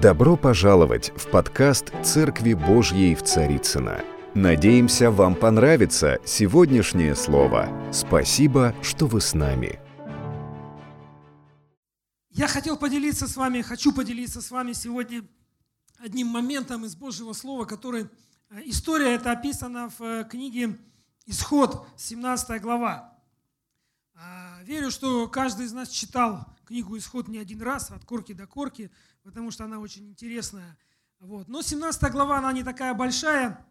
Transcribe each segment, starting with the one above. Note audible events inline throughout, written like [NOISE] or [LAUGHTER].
Добро пожаловать в подкаст «Церкви Божьей в Царицына. Надеемся, вам понравится сегодняшнее слово. Спасибо, что вы с нами. Я хотел поделиться с вами, хочу поделиться с вами сегодня одним моментом из Божьего Слова, который... э, История эта описана в э, книге «Исход», 17 глава. А, Верю, что каждый из нас читал книгу «Исход» не один раз, от корки до корки, потому что она очень интересная. Вот. Но 17 глава, она не такая большая,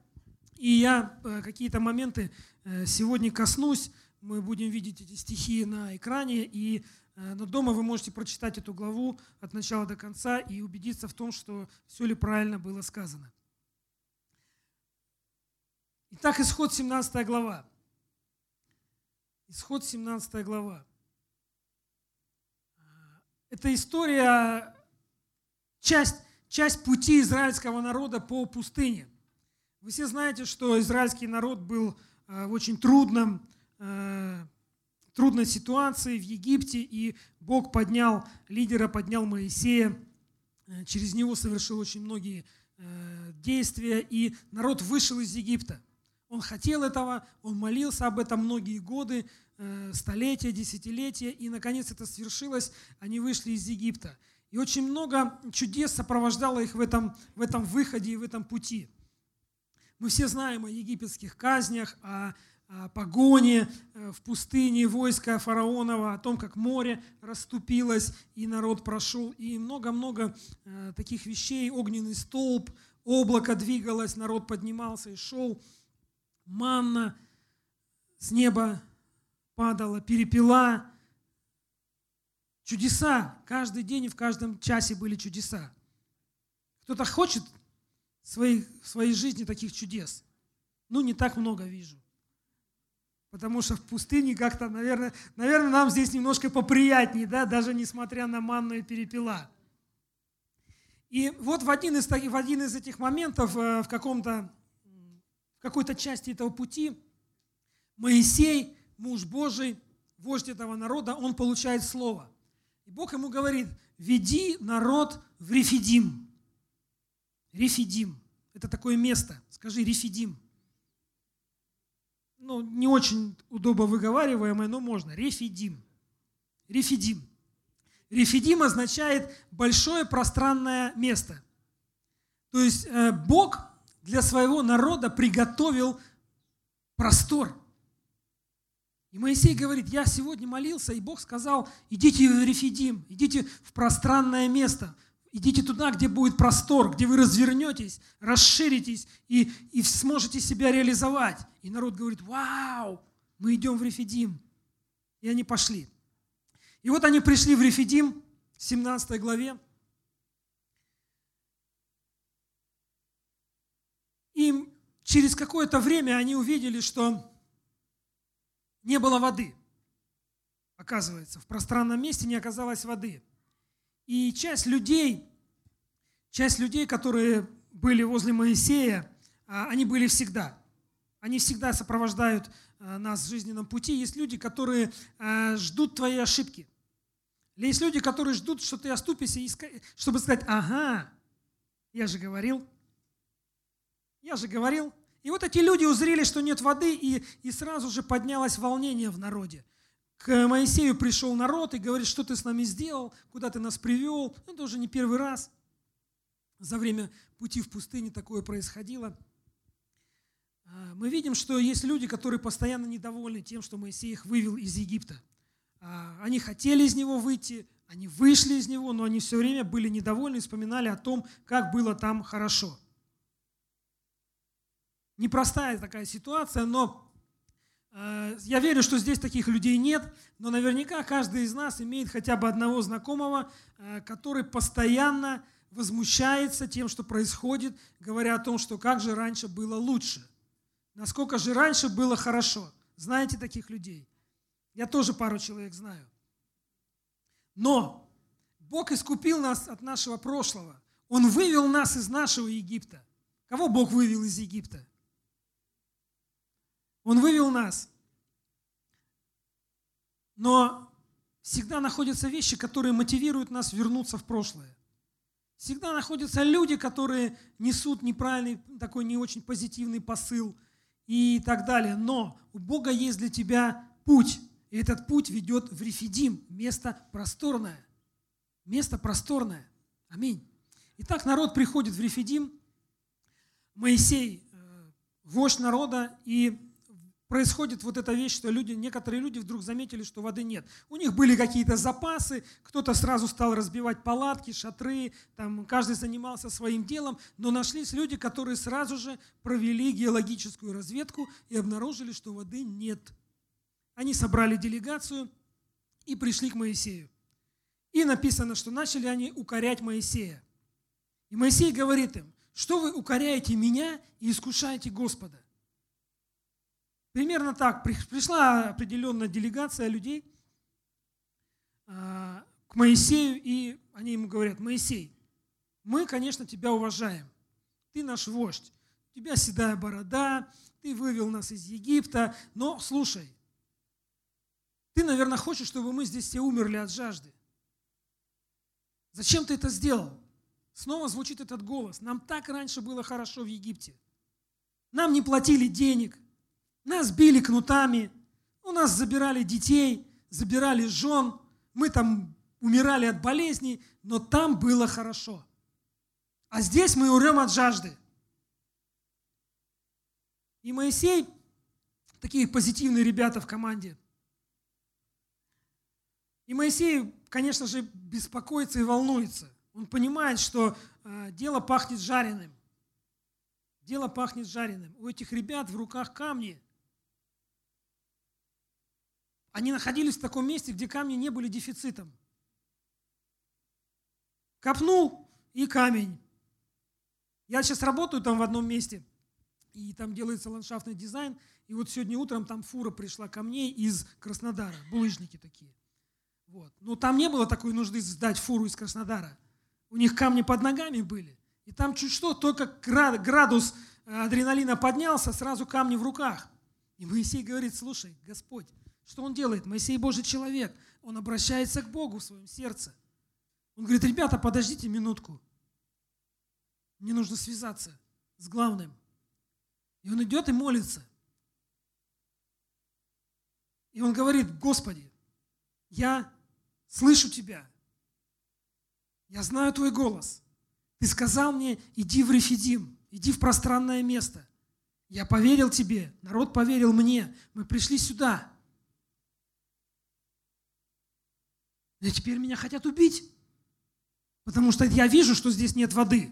и я э, какие-то моменты э, сегодня коснусь. Мы будем видеть эти стихи на экране, и э, но дома вы можете прочитать эту главу от начала до конца и убедиться в том, что все ли правильно было сказано. Итак, исход 17 глава. Исход 17 глава. Это история, часть, часть пути израильского народа по пустыне. Вы все знаете, что израильский народ был э, в очень трудном, э, трудной ситуации в Египте, и Бог поднял лидера, поднял Моисея, Э, через него совершил очень многие действия, и народ вышел из Египта. Он хотел этого, он молился об этом многие годы, э, столетия, десятилетия, и наконец это свершилось, они вышли из Египта. И очень много чудес сопровождало их в этом, в этом выходе и в этом пути. Мы все знаем о египетских казнях, о, о погоне э, в пустыне войска фараонова, о том, как море расступилось и народ прошел, и много-много э, таких вещей, огненный столб, облако двигалось, народ поднимался и шел, манна с неба падала, перепела. Чудеса. Каждый день и в каждом часе были чудеса. Кто-то хочет в своей, в своей жизни таких чудес? Ну, не так много вижу. Потому что в пустыне как-то, наверное, наверное, нам здесь немножко поприятнее, да, даже несмотря на манну и перепела. И вот в один из, таких- в один из этих моментов, э, в каком-то какой-то части этого пути Моисей, муж Божий, вождь этого народа, он получает слово. И Бог ему говорит, веди народ в Рефидим. Рефидим. Это такое место. Скажи Рефидим. Ну, не очень удобно выговариваемое, но можно. Рефидим. Рефидим. Рефидим означает большое пространное место. То есть э, Бог для своего народа приготовил простор. И Моисей говорит, я сегодня молился, и Бог сказал, идите в Рефидим, идите в пространное место, идите туда, где будет простор, где вы развернетесь, расширитесь и, и сможете себя реализовать. И народ говорит, вау, мы идем в Рефидим. И они пошли. И вот они пришли в Рефидим, в 17 главе, И через какое-то время они увидели, что не было воды. Оказывается, в пространном месте не оказалось воды. И часть людей, часть людей, которые были возле Моисея, а, они были всегда. Они всегда сопровождают а, нас в жизненном пути. Есть люди, которые а, ждут твоей ошибки. Есть люди, которые ждут, что ты оступишься, чтобы сказать, ага, я же говорил, я же говорил. И вот эти люди узрели, что нет воды, и, и сразу же поднялось волнение в народе. К Моисею пришел народ и говорит, что ты с нами сделал, куда ты нас привел. Ну, Это уже не первый раз. За время пути в пустыне такое происходило. А, Мы видим, что есть люди, которые постоянно недовольны тем, что Моисей их вывел из Египта. А, Они хотели из него выйти, они вышли из него, но они все время были недовольны и вспоминали о том, как было там хорошо непростая такая ситуация, но э, я верю, что здесь таких людей нет, но наверняка каждый из нас имеет хотя бы одного знакомого, э, который постоянно возмущается тем, что происходит, говоря о том, что как же раньше было лучше, насколько же раньше было хорошо. Знаете таких людей? Я тоже пару человек знаю. Но Бог искупил нас от нашего прошлого. Он вывел нас из нашего Египта. Кого Бог вывел из Египта? Он вывел нас. Но всегда находятся вещи, которые мотивируют нас вернуться в прошлое. Всегда находятся люди, которые несут неправильный, такой не очень позитивный посыл и так далее. Но у Бога есть для тебя путь. И этот путь ведет в Рефидим, место просторное. Место просторное. Аминь. Итак, народ приходит в Рефидим. Моисей, э, вождь народа, и происходит вот эта вещь, что люди, некоторые люди вдруг заметили, что воды нет. У них были какие-то запасы, кто-то сразу стал разбивать палатки, шатры, там каждый занимался своим делом, но нашлись люди, которые сразу же провели геологическую разведку и обнаружили, что воды нет. Они собрали делегацию и пришли к Моисею. И написано, что начали они укорять Моисея. И Моисей говорит им, что вы укоряете меня и искушаете Господа? Примерно так. Пришла определенная делегация людей а, к Моисею, и они ему говорят, Моисей, мы, конечно, тебя уважаем. Ты наш вождь. У тебя седая борода, ты вывел нас из Египта. Но слушай, ты, наверное, хочешь, чтобы мы здесь все умерли от жажды. Зачем ты это сделал? Снова звучит этот голос. Нам так раньше было хорошо в Египте. Нам не платили денег – нас били кнутами, у нас забирали детей, забирали жен, мы там умирали от болезней, но там было хорошо. А здесь мы умрем от жажды. И Моисей, такие позитивные ребята в команде, и Моисей, конечно же, беспокоится и волнуется. Он понимает, что э, дело пахнет жареным. Дело пахнет жареным. У этих ребят в руках камни – они находились в таком месте, где камни не были дефицитом. Копнул и камень. Я сейчас работаю там в одном месте, и там делается ландшафтный дизайн. И вот сегодня утром там фура пришла ко мне из Краснодара, булыжники такие. Вот. Но там не было такой нужды сдать фуру из Краснодара. У них камни под ногами были. И там чуть что, только градус э, адреналина поднялся, сразу камни в руках. И Моисей говорит, слушай, Господь, что он делает? Моисей Божий человек. Он обращается к Богу в своем сердце. Он говорит, ребята, подождите минутку. Мне нужно связаться с главным. И он идет и молится. И он говорит, Господи, я слышу Тебя. Я знаю Твой голос. Ты сказал мне, иди в Рефидим, иди в пространное место. Я поверил Тебе, народ поверил мне. Мы пришли сюда. И теперь меня хотят убить, потому что я вижу, что здесь нет воды.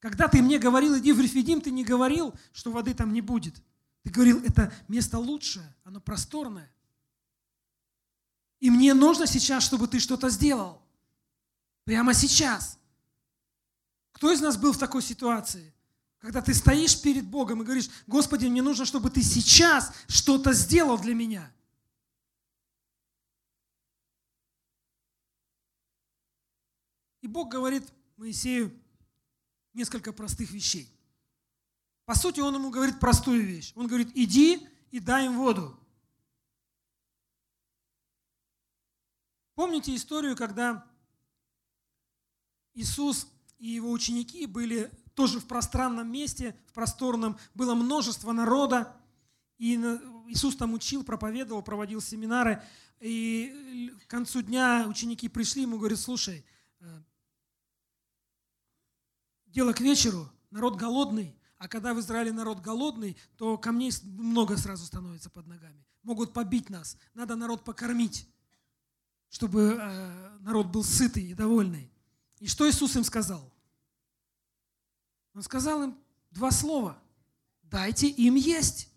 Когда ты мне говорил, иди в Рефидим, ты не говорил, что воды там не будет. Ты говорил, это место лучшее, оно просторное. И мне нужно сейчас, чтобы ты что-то сделал. Прямо сейчас. Кто из нас был в такой ситуации? Когда ты стоишь перед Богом и говоришь, Господи, мне нужно, чтобы ты сейчас что-то сделал для меня. И Бог говорит Моисею несколько простых вещей. По сути, он ему говорит простую вещь. Он говорит, иди и дай им воду. Помните историю, когда Иисус и его ученики были тоже в пространном месте, в просторном, было множество народа, и Иисус там учил, проповедовал, проводил семинары, и к концу дня ученики пришли, ему говорят, слушай, э, дело к вечеру, народ голодный, а когда в Израиле народ голодный, то камней много сразу становится под ногами. Могут побить нас. Надо народ покормить, чтобы э, народ был сытый и довольный. И что Иисус им сказал? Он сказал им два слова. Дайте им есть.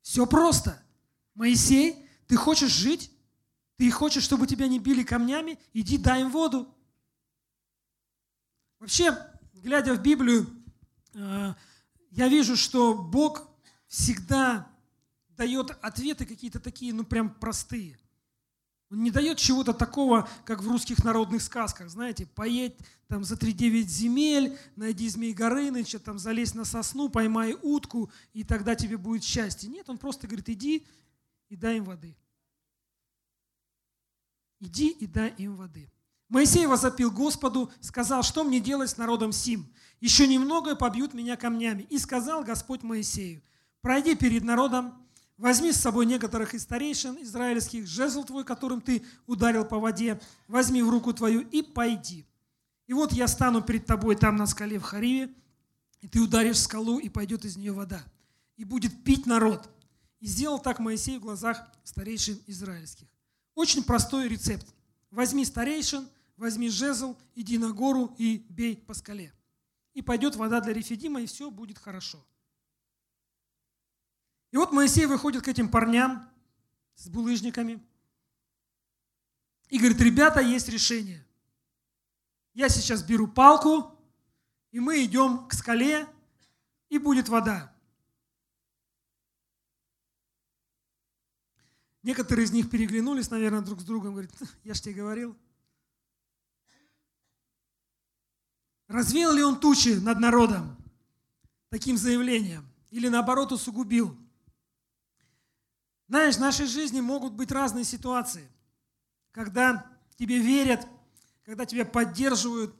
Все просто. Моисей, ты хочешь жить? Ты хочешь, чтобы тебя не били камнями? Иди дай им воду. Вообще, глядя в Библию, э, я вижу, что Бог всегда дает ответы какие-то такие, ну прям простые. Он не дает чего-то такого, как в русских народных сказках, знаете, поедь там за три девять земель, найди змей Горыныча, там залезь на сосну, поймай утку, и тогда тебе будет счастье. Нет, он просто говорит, иди и дай им воды. Иди и дай им воды. Моисей возопил Господу, сказал, что мне делать с народом Сим? Еще немного и побьют меня камнями. И сказал Господь Моисею, пройди перед народом, возьми с собой некоторых из старейшин израильских, жезл твой, которым ты ударил по воде, возьми в руку твою и пойди. И вот я стану перед тобой там на скале в Хариве, и ты ударишь скалу, и пойдет из нее вода. И будет пить народ. И сделал так Моисей в глазах старейшин израильских. Очень простой рецепт. Возьми старейшин, возьми жезл, иди на гору и бей по скале. И пойдет вода для Рефидима, и все будет хорошо. И вот Моисей выходит к этим парням с булыжниками и говорит, ребята, есть решение. Я сейчас беру палку, и мы идем к скале, и будет вода. Некоторые из них переглянулись, наверное, друг с другом, говорят, я ж тебе говорил. Развеял ли он тучи над народом таким заявлением? Или наоборот усугубил? Знаешь, в нашей жизни могут быть разные ситуации, когда тебе верят, когда тебя поддерживают,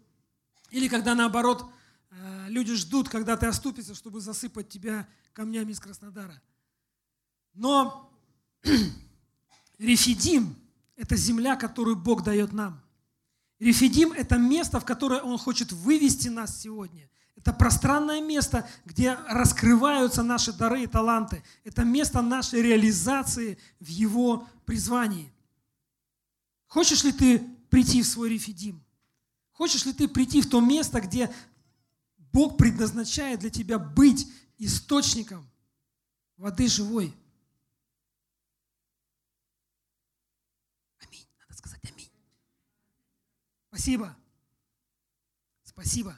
или когда наоборот э, люди ждут, когда ты оступишься, чтобы засыпать тебя камнями из Краснодара. Но [CLEARS THROAT] Рефидим – это земля, которую Бог дает нам. Рефидим – это место, в которое Он хочет вывести нас сегодня. Это пространное место, где раскрываются наши дары и таланты. Это место нашей реализации в Его призвании. Хочешь ли ты прийти в свой рефидим? Хочешь ли ты прийти в то место, где Бог предназначает для тебя быть источником воды живой? Спасибо. Спасибо.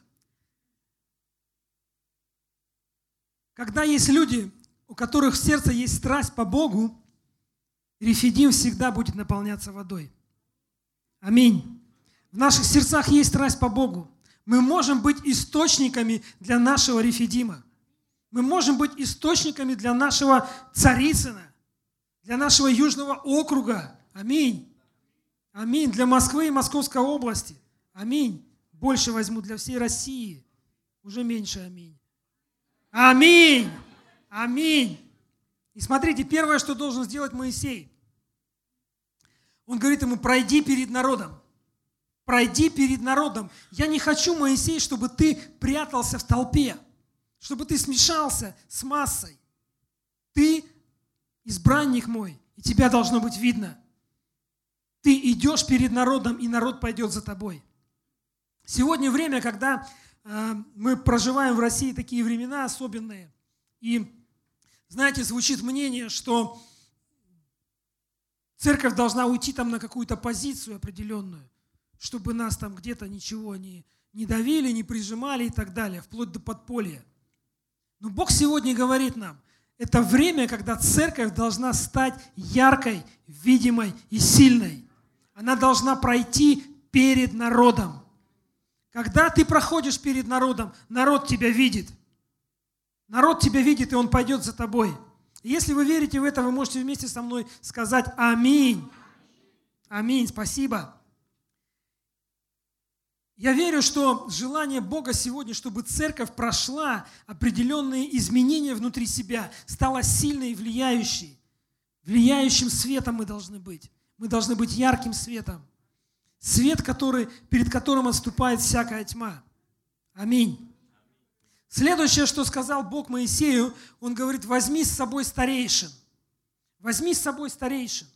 Когда есть люди, у которых в сердце есть страсть по Богу, рефидим всегда будет наполняться водой. Аминь. В наших сердцах есть страсть по Богу. Мы можем быть источниками для нашего рефидима. Мы можем быть источниками для нашего Царицына, для нашего Южного округа. Аминь. Аминь. Для Москвы и Московской области. Аминь. Больше возьму для всей России. Уже меньше аминь. Аминь. Аминь. И смотрите, первое, что должен сделать Моисей. Он говорит ему, пройди перед народом. Пройди перед народом. Я не хочу, Моисей, чтобы ты прятался в толпе, чтобы ты смешался с массой. Ты избранник мой, и тебя должно быть видно. Ты идешь перед народом, и народ пойдет за тобой. Сегодня время, когда э, мы проживаем в России такие времена особенные, и, знаете, звучит мнение, что церковь должна уйти там на какую-то позицию определенную, чтобы нас там где-то ничего не, не давили, не прижимали и так далее, вплоть до подполья. Но Бог сегодня говорит нам, это время, когда церковь должна стать яркой, видимой и сильной. Она должна пройти перед народом. Когда ты проходишь перед народом, народ тебя видит. Народ тебя видит, и он пойдет за тобой. И если вы верите в это, вы можете вместе со мной сказать «Аминь». Аминь, спасибо. Я верю, что желание Бога сегодня, чтобы церковь прошла определенные изменения внутри себя, стала сильной и влияющей. Влияющим светом мы должны быть. Мы должны быть ярким светом. Свет, который, перед которым отступает всякая тьма. Аминь. Следующее, что сказал Бог Моисею, он говорит, возьми с собой старейшин. Возьми с собой старейшин.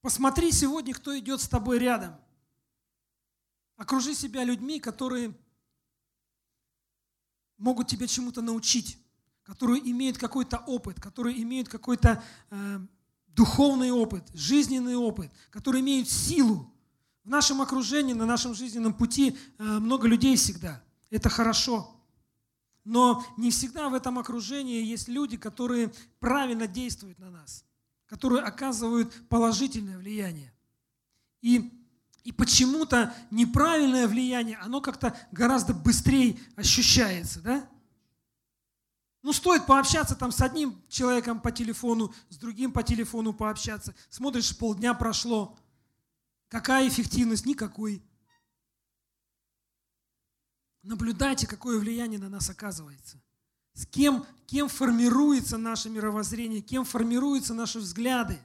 Посмотри сегодня, кто идет с тобой рядом. Окружи себя людьми, которые могут тебя чему-то научить, которые имеют какой-то опыт, которые имеют какой-то э, духовный опыт, жизненный опыт, которые имеют силу. В нашем окружении, на нашем жизненном пути э, много людей всегда. Это хорошо. Но не всегда в этом окружении есть люди, которые правильно действуют на нас, которые оказывают положительное влияние. И, и почему-то неправильное влияние, оно как-то гораздо быстрее ощущается, да? Ну, стоит пообщаться там с одним человеком по телефону, с другим по телефону пообщаться. Смотришь, полдня прошло. Какая эффективность? Никакой. Наблюдайте, какое влияние на нас оказывается. С кем, кем формируется наше мировоззрение, кем формируются наши взгляды.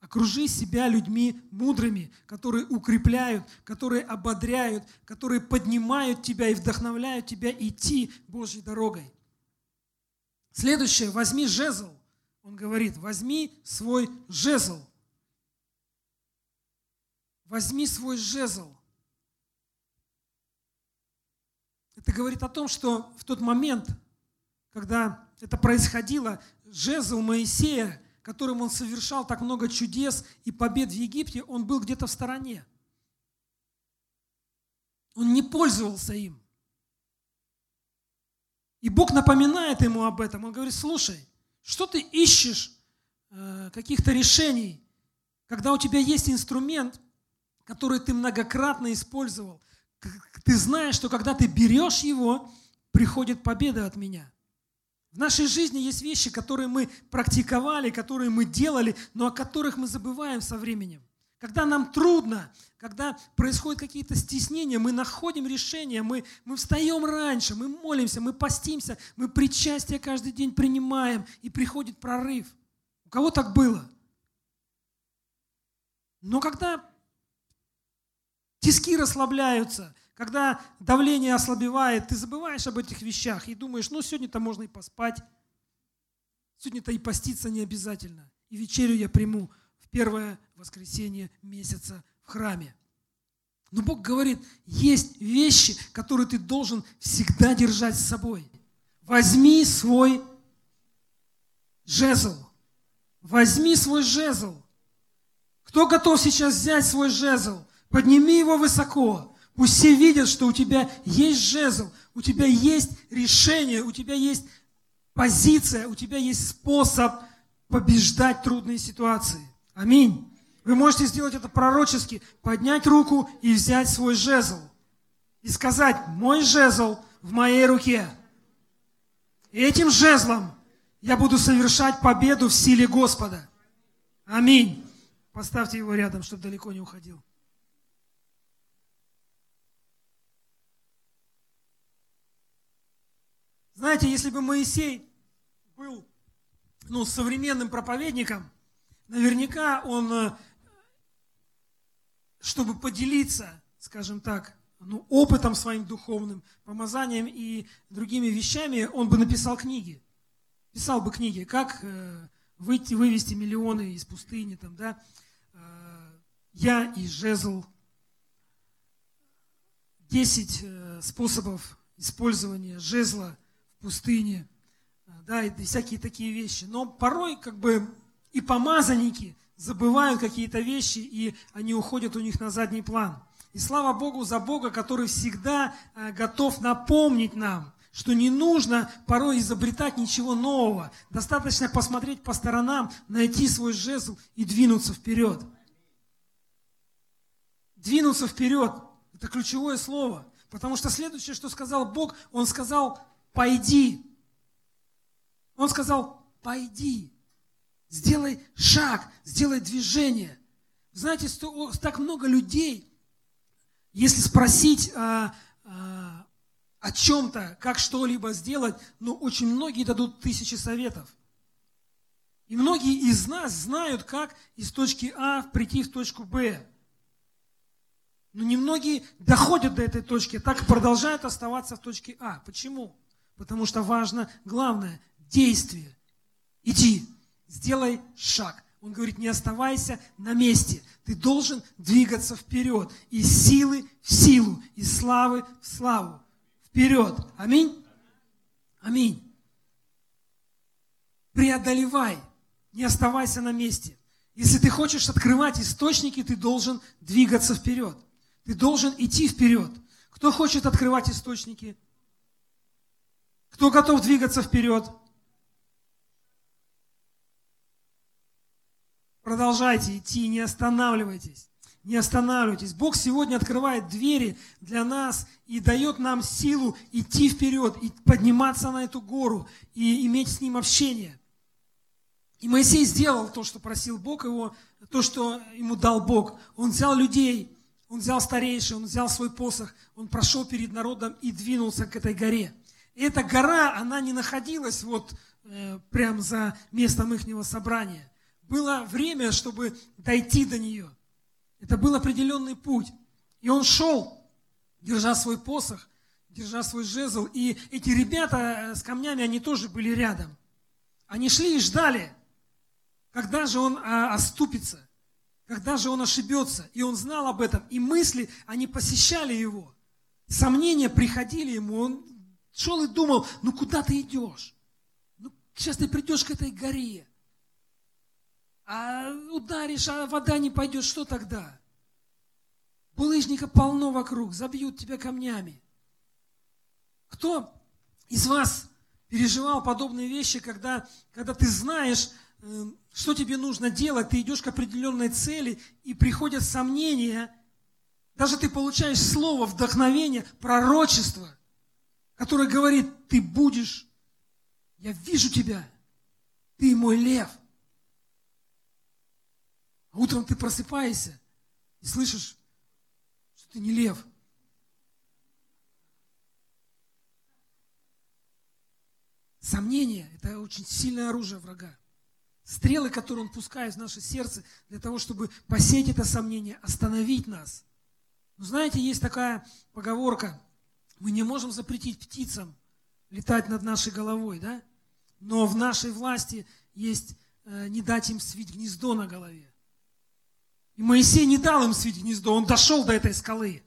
Окружи себя людьми мудрыми, которые укрепляют, которые ободряют, которые поднимают тебя и вдохновляют тебя идти Божьей дорогой. Следующее, возьми жезл. Он говорит, возьми свой жезл. Возьми свой жезл. Это говорит о том, что в тот момент, когда это происходило, жезл Моисея, которым он совершал так много чудес и побед в Египте, он был где-то в стороне. Он не пользовался им. И Бог напоминает ему об этом. Он говорит, слушай, что ты ищешь э, каких-то решений, когда у тебя есть инструмент, который ты многократно использовал. Ты знаешь, что когда ты берешь его, приходит победа от меня. В нашей жизни есть вещи, которые мы практиковали, которые мы делали, но о которых мы забываем со временем. Когда нам трудно, когда происходят какие-то стеснения, мы находим решение, мы, мы встаем раньше, мы молимся, мы постимся, мы причастие каждый день принимаем, и приходит прорыв. У кого так было? Но когда тиски расслабляются, когда давление ослабевает, ты забываешь об этих вещах и думаешь, ну сегодня-то можно и поспать, сегодня-то и поститься не обязательно, и вечерю я приму первое воскресенье месяца в храме. Но Бог говорит, есть вещи, которые ты должен всегда держать с собой. Возьми свой жезл. Возьми свой жезл. Кто готов сейчас взять свой жезл? Подними его высоко. Пусть все видят, что у тебя есть жезл, у тебя есть решение, у тебя есть позиция, у тебя есть способ побеждать трудные ситуации. Аминь. Вы можете сделать это пророчески, поднять руку и взять свой жезл. И сказать, мой жезл в моей руке. И этим жезлом я буду совершать победу в силе Господа. Аминь. Поставьте его рядом, чтобы далеко не уходил. Знаете, если бы Моисей был ну, современным проповедником, наверняка он, э, чтобы поделиться, скажем так, ну, опытом своим духовным, помазанием и другими вещами, он бы написал книги. Писал бы книги, как э, выйти, вывести миллионы из пустыни, там, да, э, я и жезл, 10 э, способов использования жезла – пустыне, да, и всякие такие вещи. Но порой как бы и помазанники забывают какие-то вещи, и они уходят у них на задний план. И слава Богу за Бога, который всегда э, готов напомнить нам, что не нужно порой изобретать ничего нового. Достаточно посмотреть по сторонам, найти свой жезл и двинуться вперед. Двинуться вперед – это ключевое слово. Потому что следующее, что сказал Бог, Он сказал, пойди. Он сказал, пойди, сделай шаг, сделай движение. Знаете, так много людей, если спросить о, о, о чем-то, как что-либо сделать, ну, очень многие дадут тысячи советов. И многие из нас знают, как из точки А прийти в точку Б. Но немногие доходят до этой точки, так и продолжают оставаться в точке А. Почему? Потому что важно главное – действие. Иди, сделай шаг. Он говорит, не оставайся на месте. Ты должен двигаться вперед. Из силы в силу, из славы в славу. Вперед. Аминь? Аминь. Преодолевай. Не оставайся на месте. Если ты хочешь открывать источники, ты должен двигаться вперед. Ты должен идти вперед. Кто хочет открывать источники? Кто готов двигаться вперед? Продолжайте идти, не останавливайтесь. Не останавливайтесь. Бог сегодня открывает двери для нас и дает нам силу идти вперед, и подниматься на эту гору, и иметь с Ним общение. И Моисей сделал то, что просил Бог его, то, что ему дал Бог. Он взял людей, он взял старейший, он взял свой посох, он прошел перед народом и двинулся к этой горе. И эта гора, она не находилась вот э, прямо за местом ихнего собрания. Было время, чтобы дойти до нее. Это был определенный путь. И он шел, держа свой посох, держа свой жезл. И эти ребята э, с камнями, они тоже были рядом. Они шли и ждали, когда же он а, оступится, когда же он ошибется. И он знал об этом. И мысли, они посещали его. Сомнения приходили ему. Он шел и думал, ну куда ты идешь? Ну, сейчас ты придешь к этой горе. А ударишь, а вода не пойдет, что тогда? Булыжника полно вокруг, забьют тебя камнями. Кто из вас переживал подобные вещи, когда, когда ты знаешь, э, что тебе нужно делать, ты идешь к определенной цели, и приходят сомнения, даже ты получаешь слово, вдохновение, пророчество, которое говорит, ты будешь, я вижу тебя, ты мой лев. Утром ты просыпаешься и слышишь, что ты не лев. Сомнение – это очень сильное оружие врага. Стрелы, которые он пускает в наше сердце, для того, чтобы посеять это сомнение, остановить нас. Но знаете, есть такая поговорка, мы не можем запретить птицам летать над нашей головой, да? Но в нашей власти есть э, не дать им свить гнездо на голове. И Моисей не дал им свить гнездо, он дошел до этой скалы.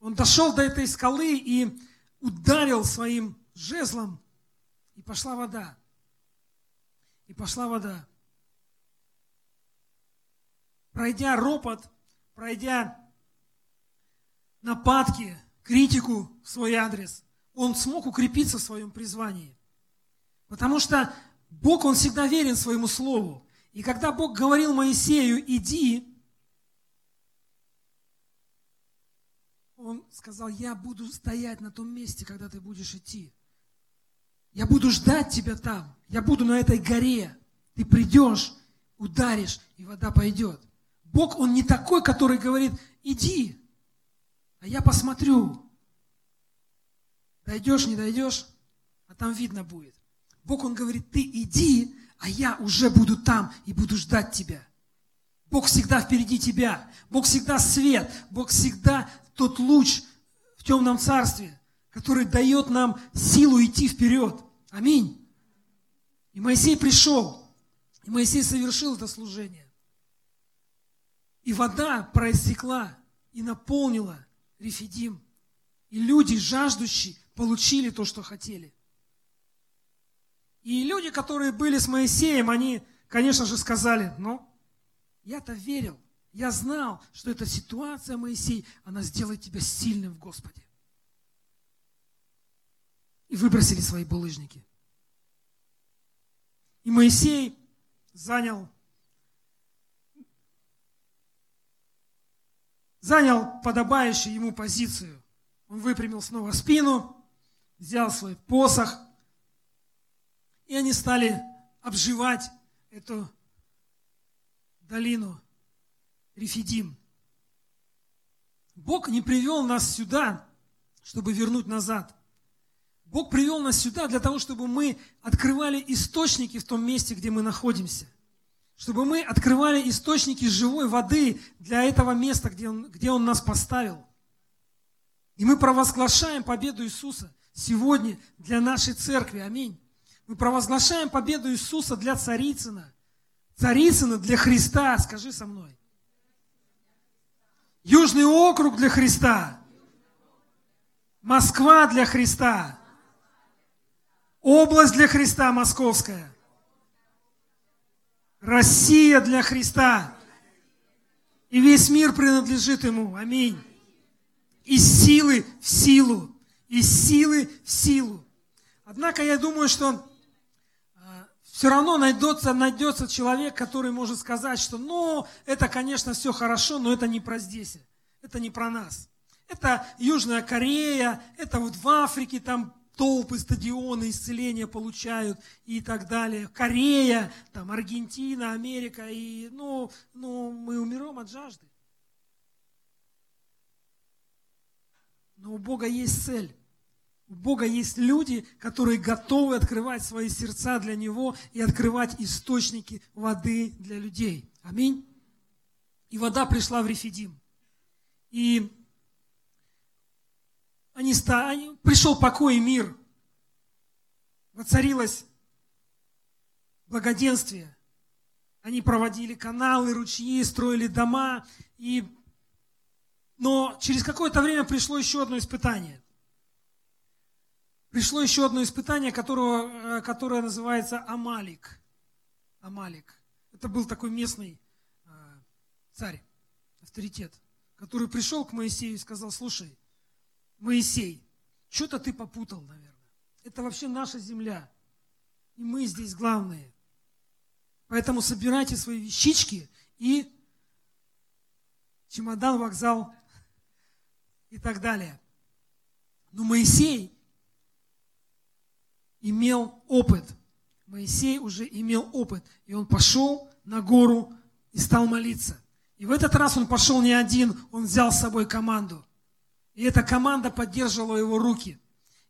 Он дошел до этой скалы и ударил своим жезлом, и пошла вода. И пошла вода. Пройдя ропот, пройдя нападки, критику в свой адрес, он смог укрепиться в своем призвании. Потому что Бог, Он всегда верен своему слову. И когда Бог говорил Моисею, иди, Он сказал, я буду стоять на том месте, когда ты будешь идти. Я буду ждать тебя там. Я буду на этой горе. Ты придешь, ударишь, и вода пойдет. Бог, Он не такой, который говорит, иди, а я посмотрю. Дойдешь, не дойдешь, а там видно будет. Бог, Он говорит, ты иди, а я уже буду там и буду ждать тебя. Бог всегда впереди тебя. Бог всегда свет. Бог всегда тот луч в темном царстве, который дает нам силу идти вперед. Аминь. И Моисей пришел, и Моисей совершил это служение. И вода проистекла и наполнила Рефидим. И люди, жаждущие, получили то, что хотели. И люди, которые были с Моисеем, они, конечно же, сказали, ну, я-то верил, я знал, что эта ситуация, Моисей, она сделает тебя сильным в Господе. И выбросили свои булыжники. И Моисей занял, занял подобающую ему позицию. Он выпрямил снова спину, взял свой посох, и они стали обживать эту долину Рефидим. Бог не привел нас сюда, чтобы вернуть назад. Бог привел нас сюда для того, чтобы мы открывали источники в том месте, где мы находимся. Чтобы мы открывали источники живой воды для этого места, где Он, где Он нас поставил. И мы провозглашаем победу Иисуса сегодня для нашей церкви. Аминь. Мы провозглашаем победу Иисуса для Царицына. Царицына для Христа. Скажи со мной. Южный округ для Христа. Москва для Христа. Область для Христа московская. Россия для Христа. И весь мир принадлежит Ему. Аминь. Из силы в силу. Из силы в силу. Однако я думаю, что все равно найдется, найдется человек, который может сказать, что ну, это, конечно, все хорошо, но это не про здесь, это не про нас. Это Южная Корея, это вот в Африке там толпы, стадионы, исцеления получают и так далее. Корея, там Аргентина, Америка, и ну, ну мы умрем от жажды. но у Бога есть цель. У Бога есть люди, которые готовы открывать свои сердца для Него и открывать источники воды для людей. Аминь. И вода пришла в Рефидим. И они, они, пришел покой и мир. Воцарилось благоденствие. Они проводили каналы, ручьи, строили дома. И... Но через какое-то время пришло еще одно испытание – пришло еще одно испытание, которого, э, которое называется Амалик. Амалик. Это был такой местный э, царь, авторитет, который пришел к Моисею и сказал, слушай, Моисей, что-то ты попутал, наверное. Это вообще наша земля. И мы здесь главные. Поэтому собирайте свои вещички и чемодан, вокзал и так далее. Но Моисей имел опыт. Моисей уже имел опыт. И он пошел на гору и стал молиться. И в этот раз он пошел не один, он взял с собой команду. И эта команда поддерживала его руки.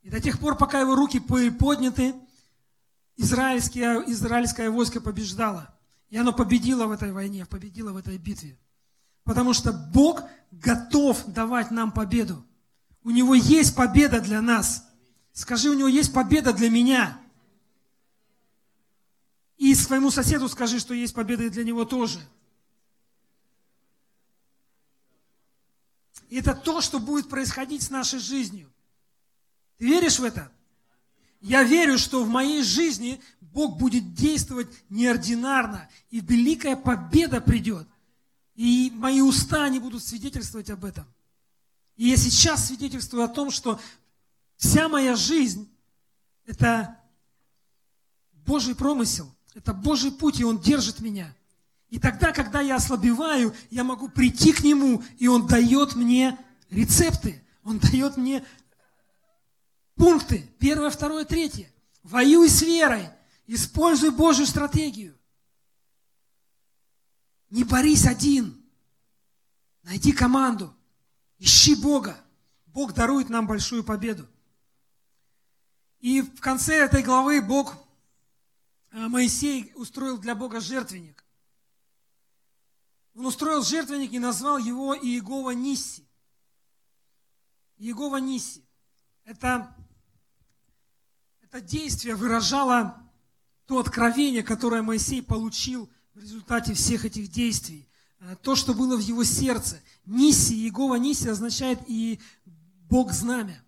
И до тех пор, пока его руки были подняты, израильское, израильское войско побеждало. И оно победило в этой войне, победило в этой битве. Потому что Бог готов давать нам победу. У Него есть победа для нас – Скажи, у него есть победа для меня. И своему соседу скажи, что есть победа и для него тоже. И это то, что будет происходить с нашей жизнью. Ты веришь в это? Я верю, что в моей жизни Бог будет действовать неординарно, и великая победа придет. И мои уста не будут свидетельствовать об этом. И я сейчас свидетельствую о том, что Вся моя жизнь – это Божий промысел, это Божий путь, и Он держит меня. И тогда, когда я ослабеваю, я могу прийти к Нему, и Он дает мне рецепты, Он дает мне пункты. Первое, второе, третье. Воюй с верой, используй Божью стратегию. Не борись один. Найди команду. Ищи Бога. Бог дарует нам большую победу. И в конце этой главы Бог, э, Моисей устроил для Бога жертвенник. Он устроил жертвенник и назвал его Иегова Нисси. Иегова Нисси. Это, это действие выражало то откровение, которое Моисей получил в результате всех этих действий. Э, то, что было в его сердце. Нисси, Иегова Нисси означает и Бог знамя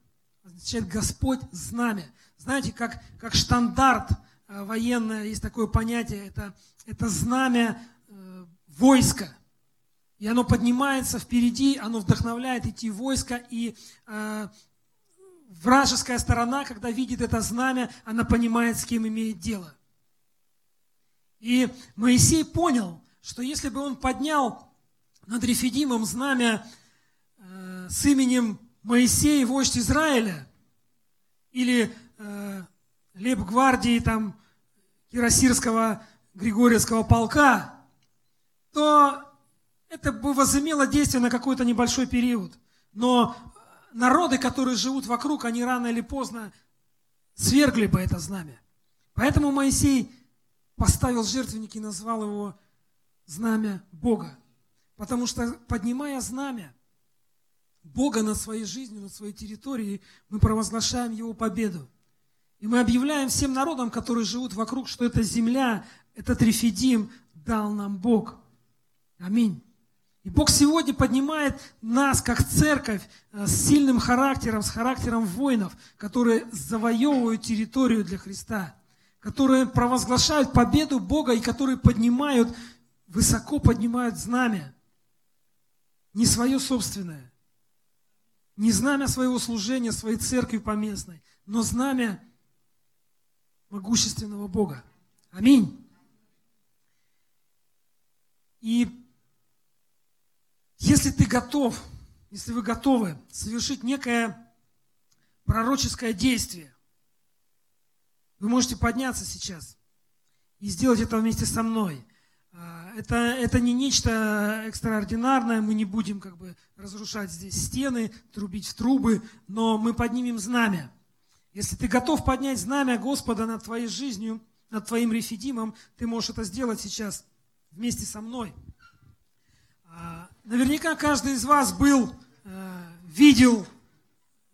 означает Господь знамя. Знаете, как, как штандарт э, военное, есть такое понятие, это, это знамя э, войска. И оно поднимается впереди, оно вдохновляет идти войско, и э, вражеская сторона, когда видит это знамя, она понимает, с кем имеет дело. И Моисей понял, что если бы он поднял над Рефидимом знамя э, с именем Моисей, вождь Израиля, или э, лейб-гвардии там Кирасирского Григорьевского полка, то это бы возымело действие на какой-то небольшой период. Но народы, которые живут вокруг, они рано или поздно свергли бы это знамя. Поэтому Моисей поставил жертвенник и назвал его знамя Бога. Потому что, поднимая знамя, Бога над своей жизнью, над своей территорией, мы провозглашаем Его победу. И мы объявляем всем народам, которые живут вокруг, что эта земля, этот рефидим дал нам Бог. Аминь. И Бог сегодня поднимает нас, как церковь, э, с сильным характером, с характером воинов, которые завоевывают территорию для Христа, которые провозглашают победу Бога и которые поднимают, высоко поднимают знамя. Не свое собственное, не знамя своего служения, своей церкви поместной, но знамя могущественного Бога. Аминь. И если ты готов, если вы готовы совершить некое пророческое действие, вы можете подняться сейчас и сделать это вместе со мной. А, это, это не нечто экстраординарное, мы не будем как бы разрушать здесь стены, трубить в трубы, но мы поднимем знамя. Если ты готов поднять знамя Господа над твоей жизнью, над твоим рефидимом, ты можешь это сделать сейчас вместе со мной. А, наверняка каждый из вас был, э, видел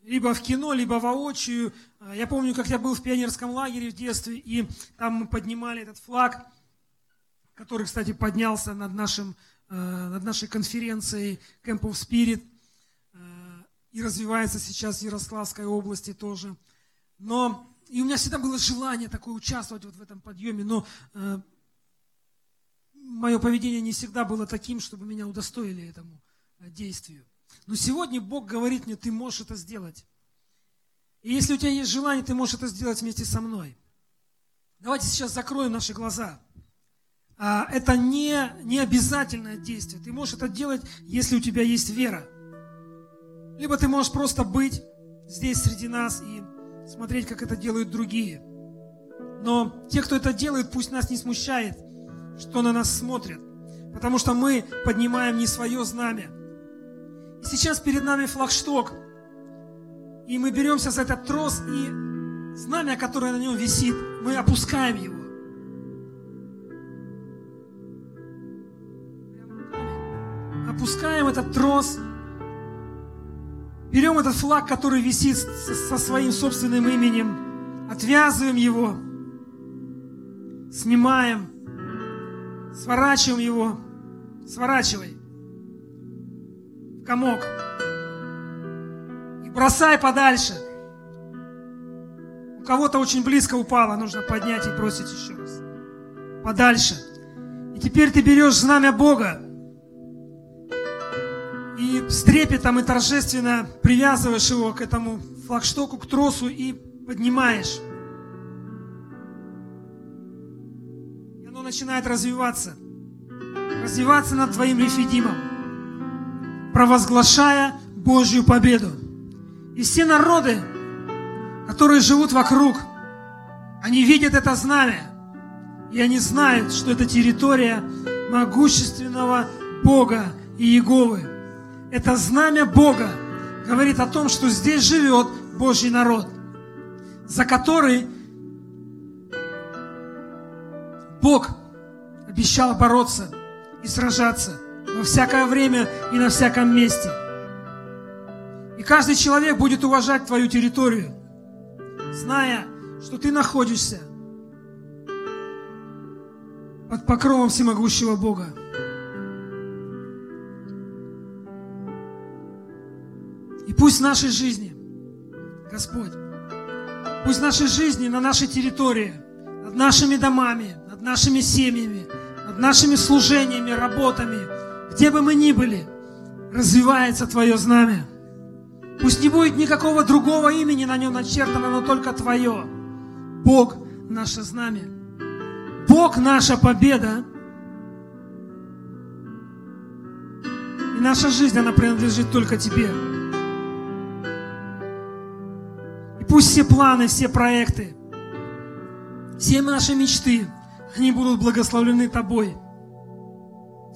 либо в кино, либо воочию. А, я помню, как я был в пионерском лагере в детстве, и там мы поднимали этот флаг, который, кстати, поднялся над, нашим, над нашей конференцией Camp of Spirit и развивается сейчас в Ярославской области тоже. Но и у меня всегда было желание такое участвовать вот в этом подъеме, но э, мое поведение не всегда было таким, чтобы меня удостоили этому э, действию. Но сегодня Бог говорит мне, ты можешь это сделать. И если у тебя есть желание, ты можешь это сделать вместе со мной. Давайте сейчас закроем наши глаза. А, это не, не обязательное действие. Ты можешь это делать, если у тебя есть вера. Либо ты можешь просто быть здесь среди нас и смотреть, как это делают другие. Но те, кто это делает, пусть нас не смущает, что на нас смотрят. Потому что мы поднимаем не свое знамя. И сейчас перед нами флагшток. И мы беремся за этот трос, и знамя, которое на нем висит, мы опускаем его. Опускаем этот трос, Берем этот флаг, который висит со своим собственным именем, отвязываем его, снимаем, сворачиваем его, сворачивай в комок и бросай подальше. У кого-то очень близко упало, нужно поднять и бросить еще раз. Подальше. И теперь ты берешь знамя Бога, с трепетом и торжественно привязываешь его к этому флагштоку, к тросу и поднимаешь. И оно начинает развиваться. Развиваться над твоим рефидимом, провозглашая Божью победу. И все народы, которые живут вокруг, они видят это знамя, и они знают, что это территория могущественного Бога и Иеговы. Это знамя Бога говорит о том, что здесь живет Божий народ, за который Бог обещал бороться и сражаться во всякое время и на всяком месте. И каждый человек будет уважать твою территорию, зная, что ты находишься под покровом всемогущего Бога. Пусть в нашей жизни, Господь, пусть в нашей жизни, на нашей территории, над нашими домами, над нашими семьями, над нашими служениями, работами, где бы мы ни были, развивается Твое знамя. Пусть не будет никакого другого имени на нем начертано, но только Твое. Бог – наше знамя. Бог – наша победа. И наша жизнь, она принадлежит только Тебе. Пусть все планы, все проекты, все наши мечты, они будут благословлены Тобой,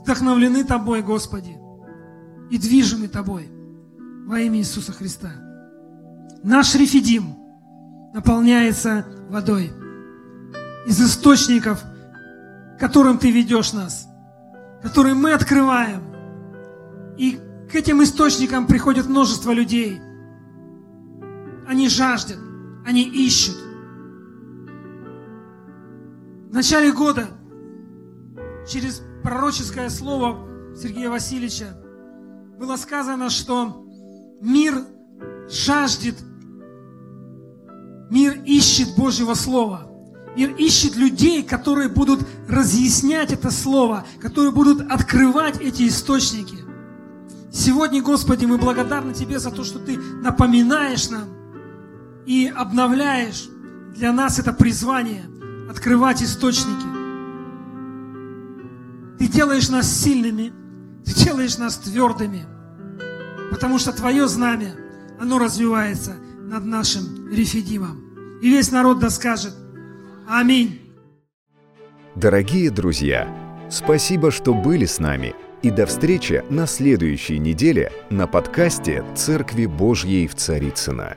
вдохновлены Тобой, Господи, и движимы Тобой во имя Иисуса Христа. Наш рефидим наполняется водой из источников, которым Ты ведешь нас, которые мы открываем. И к этим источникам приходит множество людей – они жаждут, они ищут. В начале года через пророческое слово Сергея Васильевича было сказано, что мир жаждет, мир ищет Божьего Слова. Мир ищет людей, которые будут разъяснять это Слово, которые будут открывать эти источники. Сегодня, Господи, мы благодарны Тебе за то, что Ты напоминаешь нам, и обновляешь для нас это призвание открывать источники. Ты делаешь нас сильными, ты делаешь нас твердыми, потому что Твое знамя, оно развивается над нашим рефидимом. И весь народ да скажет Аминь. Дорогие друзья, Спасибо, что были с нами. И до встречи на следующей неделе на подкасте «Церкви Божьей в Царицына.